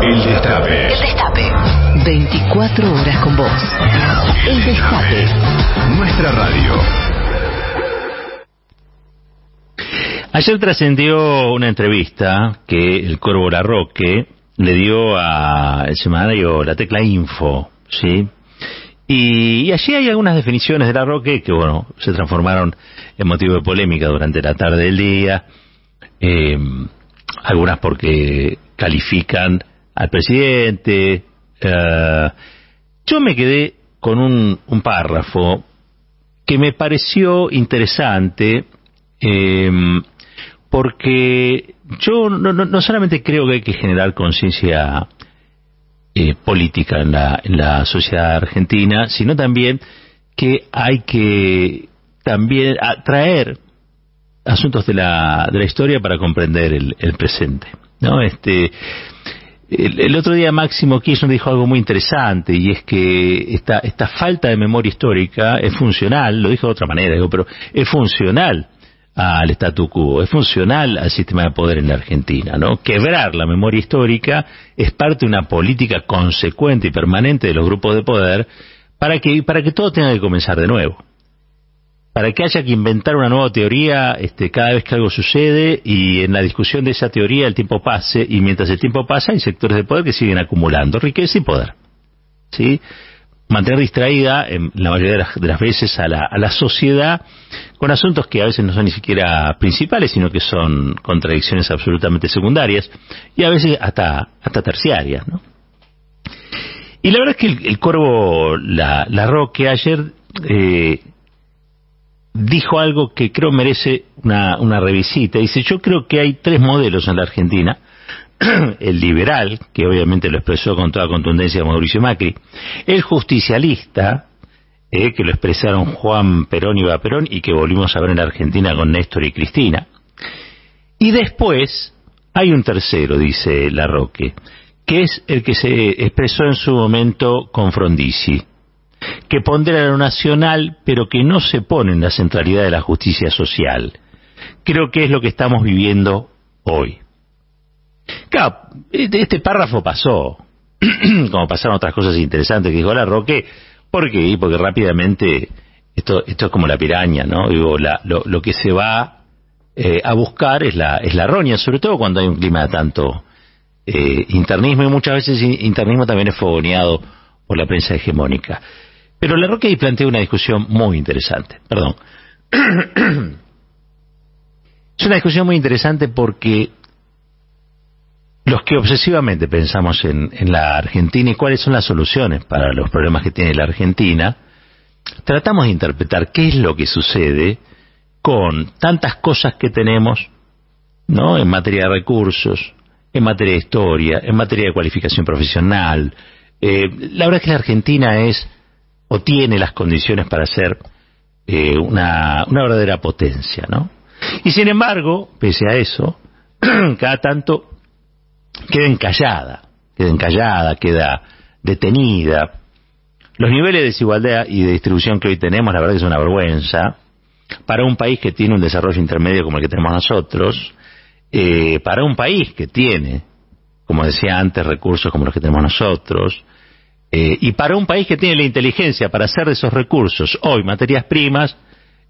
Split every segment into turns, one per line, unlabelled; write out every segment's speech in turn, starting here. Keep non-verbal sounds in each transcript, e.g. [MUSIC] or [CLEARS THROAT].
El Destape.
El Destape. 24 horas con vos. El Destape.
Nuestra radio.
Ayer trascendió una entrevista que el Corvo Larroque le dio a el semanario La Tecla Info, ¿sí? Y, y allí hay algunas definiciones de Larroque que, bueno, se transformaron en motivo de polémica durante la tarde del día. Eh, algunas porque califican al presidente. Eh, yo me quedé con un, párrafo que me pareció interesante eh, porque yo no, no, no, solamente creo que hay que generar conciencia eh, política en la, en la sociedad argentina, sino también que hay que también atraer asuntos de la, de la historia para comprender el, el presente. ¿no? Este, el, otro día Máximo Kirchner dijo algo muy interesante y es que esta, esta falta de memoria histórica es funcional, lo dijo de otra manera, digo, pero es funcional al statu quo, es funcional al sistema de poder en la Argentina, ¿no? Quebrar la memoria histórica es parte de una política consecuente y permanente de los grupos de poder para que, para que todo tenga que comenzar de nuevo para que haya que inventar una nueva teoría este, cada vez que algo sucede y en la discusión de esa teoría el tiempo pase y mientras el tiempo pasa hay sectores de poder que siguen acumulando riqueza y poder. ¿Sí? Mantener distraída en la mayoría de las, veces a la, a la, sociedad con asuntos que a veces no son ni siquiera principales, sino que son contradicciones absolutamente secundarias y a veces hasta, hasta terciarias. ¿no? Y la verdad es que el, el Corvo la, la Roque ayer eh, dijo algo que creo merece una, una revisita. Dice, yo creo que hay tres modelos en la Argentina. [CLEARS THROAT] el liberal, que obviamente lo expresó con toda contundencia Mauricio Macri. El justicialista, eh, que lo expresaron Juan Perón y Eva Perón y que volvimos a ver en la Argentina con Néstor y Cristina. Y después hay un tercero, dice Larroque, que es el que se expresó en su momento con Frondizi que pondera lo nacional, pero que no se pone en la centralidad de la justicia social. Creo que es lo que estamos viviendo hoy. Claro, este párrafo pasó, [CLEARS THROAT] como pasaron otras cosas interesantes que dijo la Roque, ¿por qué? Porque rápidamente esto, esto es como la piraña, ¿no? Digo, lo, que se va eh, a buscar es la, es la roña, sobre todo cuando hay un clima de tanto eh, internismo y muchas veces internismo también es fogoneado por la prensa hegemónica. Pero la Roque ahí plantea una discusión muy interesante. Perdón. [CLEARS THROAT] es una discusión muy interesante porque los que obsesivamente pensamos en, en, la Argentina y cuáles son las soluciones para los problemas que tiene la Argentina, tratamos de interpretar qué es lo que sucede con tantas cosas que tenemos, ¿no? En materia de recursos, en materia de historia, en materia de cualificación profesional. Eh, la verdad es que la Argentina es o tiene las condiciones para ser eh, una, una verdadera potencia, ¿no? Y sin embargo, pese a eso, [CLEARS THROAT] cada tanto queda encallada, queda encallada, queda detenida. Los niveles de desigualdad y de distribución que hoy tenemos, la verdad que es una vergüenza. Para un país que tiene un desarrollo intermedio como el que tenemos nosotros, eh, para un país que tiene, como decía antes, recursos como los que tenemos nosotros, eh, y para un país que tiene la inteligencia para hacer de esos recursos hoy materias primas,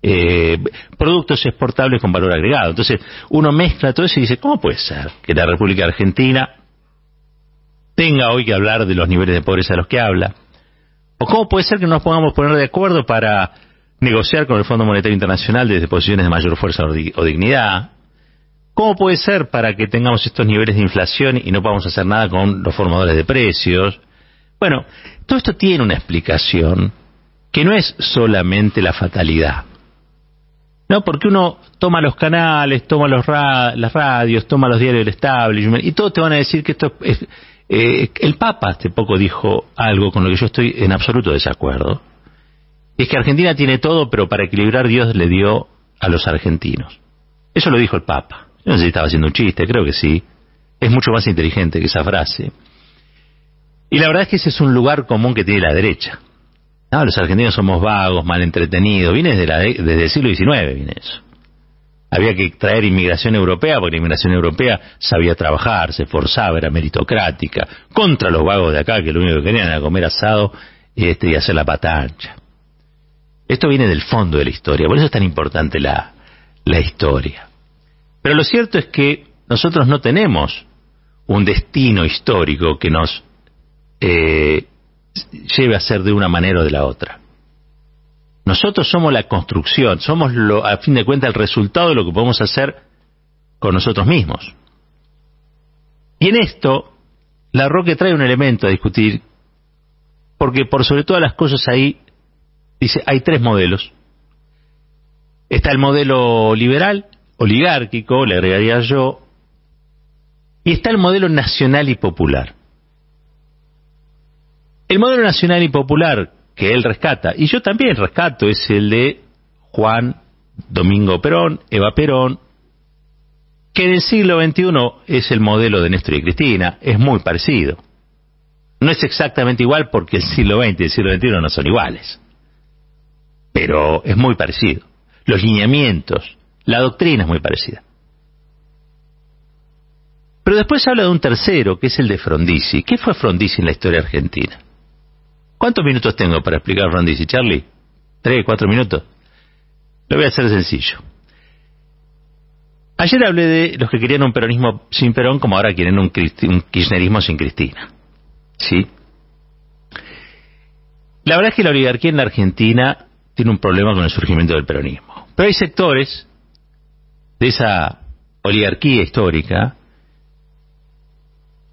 eh, productos exportables con valor agregado. Entonces, uno mezcla todo eso y dice, ¿cómo puede ser que la República Argentina tenga hoy que hablar de los niveles de pobreza de los que habla? ¿O cómo puede ser que no nos podamos poner de acuerdo para negociar con el Fondo Monetario Internacional desde posiciones de mayor fuerza o dignidad? ¿Cómo puede ser para que tengamos estos niveles de inflación y no podamos hacer nada con los formadores de precios? Bueno, todo esto tiene una explicación que no es solamente la fatalidad. No, porque uno toma los canales, toma los ra las radios, toma los diarios del establishment y todos te van a decir que esto es... Eh, el Papa hace poco dijo algo con lo que yo estoy en absoluto desacuerdo. Es que Argentina tiene todo, pero para equilibrar Dios le dio a los argentinos. Eso lo dijo el Papa. Yo no sé si estaba haciendo un chiste, creo que sí. Es mucho más inteligente que esa frase. Y la verdad es que ese es un lugar común que tiene la derecha. No, los argentinos somos vagos, mal entretenidos. Viene desde, la de, desde el siglo XIX, viene eso. había que traer inmigración europea, porque la inmigración europea sabía trabajar, se esforzaba, era meritocrática, contra los vagos de acá, que lo único que querían era comer asado este, y hacer la patancha. Esto viene del fondo de la historia, por eso es tan importante la, la historia. Pero lo cierto es que nosotros no tenemos un destino histórico que nos eh, lleve a ser de una manera o de la otra. Nosotros somos la construcción, somos lo, a fin de cuentas el resultado de lo que podemos hacer con nosotros mismos. Y en esto, la Roque trae un elemento a discutir, porque por sobre todas las cosas ahí, dice, hay tres modelos. Está el modelo liberal, oligárquico, le agregaría yo, y está el modelo nacional y popular. El modelo nacional y popular que él rescata, y yo también rescato, es el de Juan Domingo Perón, Eva Perón, que en el siglo XXI es el modelo de Néstor y Cristina, es muy parecido. No es exactamente igual porque el siglo XX y el siglo XXI no son iguales, pero es muy parecido. Los lineamientos, la doctrina es muy parecida. Pero después habla de un tercero, que es el de Frondizi. ¿Qué fue Frondizi en la historia argentina? ¿Cuántos minutos tengo para explicar Frondizi, Charlie? ¿Tres, cuatro minutos? Lo voy a hacer sencillo. Ayer hablé de los que querían un peronismo sin Perón, como ahora quieren un, un kirchnerismo sin Cristina. ¿Sí? La verdad es que la oligarquía en la Argentina tiene un problema con el surgimiento del peronismo. Pero hay sectores de esa oligarquía histórica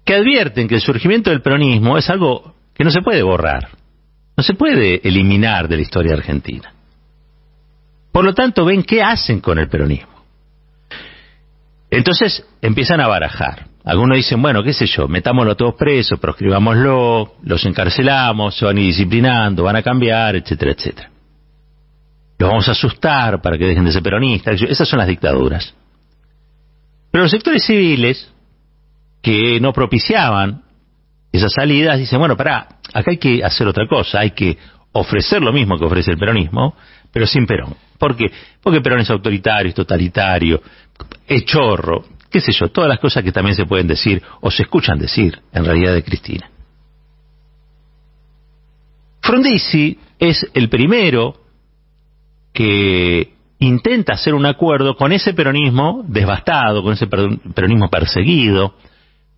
que advierten que el surgimiento del peronismo es algo que no se puede borrar, no se puede eliminar de la historia argentina. Por lo tanto, ven qué hacen con el peronismo. Entonces empiezan a barajar. Algunos dicen, bueno, qué sé yo, metámoslo todos presos, proscribámoslo, los encarcelamos, se van a ir disciplinando, van a cambiar, etcétera, etcétera. Los vamos a asustar para que dejen de ser peronistas. Esas son las dictaduras. Pero los sectores civiles, que no propiciaban esas salidas, dicen, bueno, pará, acá hay que hacer otra cosa, hay que ofrecer lo mismo que ofrece el peronismo, pero sin Perón. ¿Por qué? Porque Perón es autoritario, es totalitario, es chorro, qué sé yo, todas las cosas que también se pueden decir o se escuchan decir en realidad de Cristina. Frondizi es el primero que intenta hacer un acuerdo con ese peronismo devastado, con ese peronismo perseguido,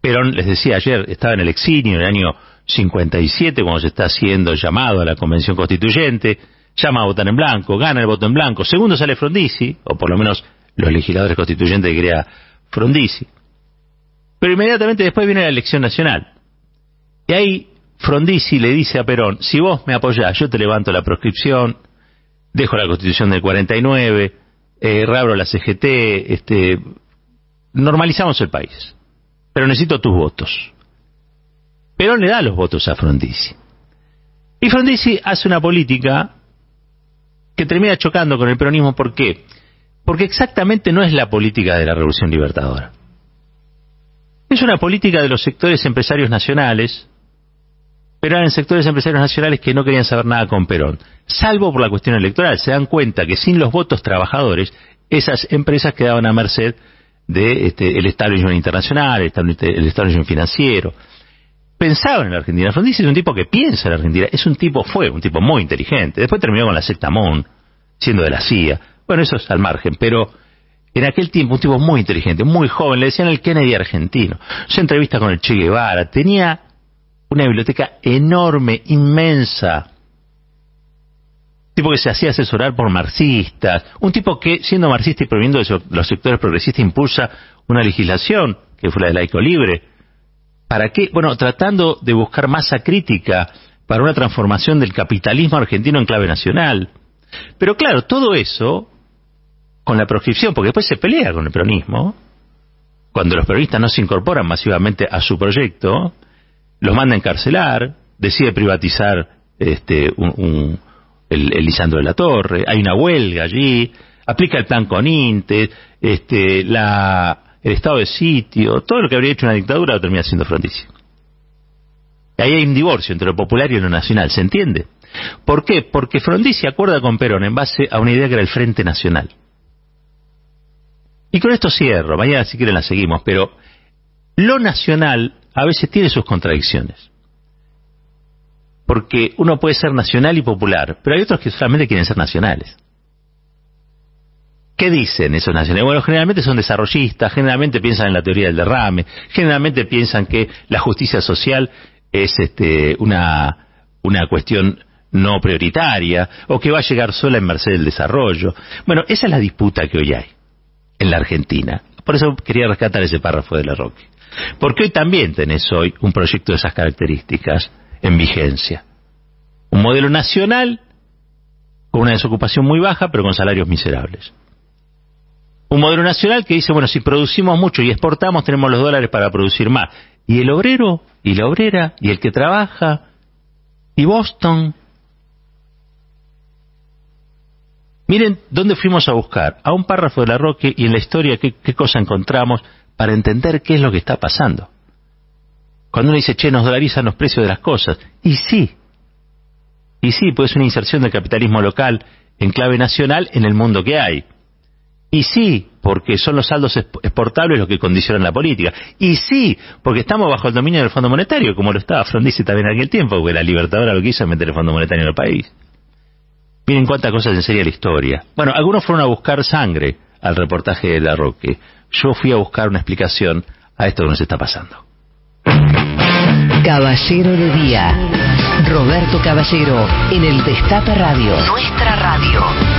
Perón, les decía ayer, estaba en el exilio en el año 57, cuando se está haciendo llamado a la Convención Constituyente, llama a votar en blanco, gana el voto en blanco, segundo sale Frondizi, o por lo menos los legisladores constituyentes que crea Frondizi. Pero inmediatamente después viene la elección nacional. Y ahí Frondizi le dice a Perón, si vos me apoyás, yo te levanto la proscripción, dejo la constitución del 49, eh, reabro la CGT, este, normalizamos el país pero necesito tus votos. Perón le da los votos a Frondizi. Y Frondizi hace una política que termina chocando con el peronismo. ¿Por qué? Porque exactamente no es la política de la Revolución Libertadora. Es una política de los sectores empresarios nacionales, pero eran sectores empresarios nacionales que no querían saber nada con Perón, salvo por la cuestión electoral. Se dan cuenta que sin los votos trabajadores, esas empresas quedaban a merced de este, el establishment internacional, el establishment financiero. Pensaba en la Argentina. Frondizi es un tipo que piensa en la Argentina. Es un tipo, fue un tipo muy inteligente. Después terminó con la secta siendo de la CIA. Bueno, eso es al margen, pero en aquel tiempo un tipo muy inteligente, muy joven. Le decían el Kennedy argentino. Su entrevista con el Che Guevara. Tenía una biblioteca enorme, inmensa, tipo que se hacía asesorar por marxistas, un tipo que, siendo marxista y proviendo de los sectores progresistas, impulsa una legislación, que fue la de laico libre. ¿Para qué? Bueno, tratando de buscar masa crítica para una transformación del capitalismo argentino en clave nacional. Pero claro, todo eso con la proscripción, porque después se pelea con el peronismo, cuando los peronistas no se incorporan masivamente a su proyecto, los manda a encarcelar, decide privatizar este, un, el, Lisandro de la Torre, hay una huelga allí, aplica el plan Coninte, este, la, el estado de sitio, todo lo que habría hecho una dictadura lo termina siendo Frondizi. Ahí hay un divorcio entre lo popular y lo nacional, ¿se entiende? ¿Por qué? Porque Frondizi acuerda con Perón en base a una idea que era el Frente Nacional. Y con esto cierro, mañana si quieren la seguimos, pero lo nacional a veces tiene sus contradicciones. Porque uno puede ser nacional y popular, pero hay otros que solamente quieren ser nacionales. ¿Qué dicen esos nacionales? Bueno, generalmente son desarrollistas, generalmente piensan en la teoría del derrame, generalmente piensan que la justicia social es este, una, una cuestión no prioritaria o que va a llegar sola en merced del desarrollo. Bueno, esa es la disputa que hoy hay en la Argentina. Por eso quería rescatar ese párrafo de la Roque. Porque hoy también tenés hoy un proyecto de esas características en vigencia. Un modelo nacional con una desocupación muy baja, pero con salarios miserables. Un modelo nacional que dice, bueno, si producimos mucho y exportamos, tenemos los dólares para producir más. ¿Y el obrero? ¿Y la obrera? ¿Y el que trabaja? ¿Y Boston? Miren dónde fuimos a buscar, a un párrafo de la Roque y en la historia qué, cosa encontramos para entender qué es lo que está pasando. Cuando uno dice, che, nos dolarizan los precios de las cosas. Y sí, y sí, pues es una inserción del capitalismo local en clave nacional en el mundo que hay. Y sí, porque son los saldos exportables los que condicionan la política. Y sí, porque estamos bajo el dominio del Fondo Monetario, como lo estaba Frondizi también en aquel tiempo, porque la Libertadora lo que hizo es meter el Fondo Monetario en el país. Miren cuántas cosas en serie la historia. Bueno, algunos fueron a buscar sangre al reportaje de La Roque. Yo fui a buscar una explicación a esto que nos está pasando.
Caballero de Día. Roberto Caballero en el Destape Radio. Nuestra radio.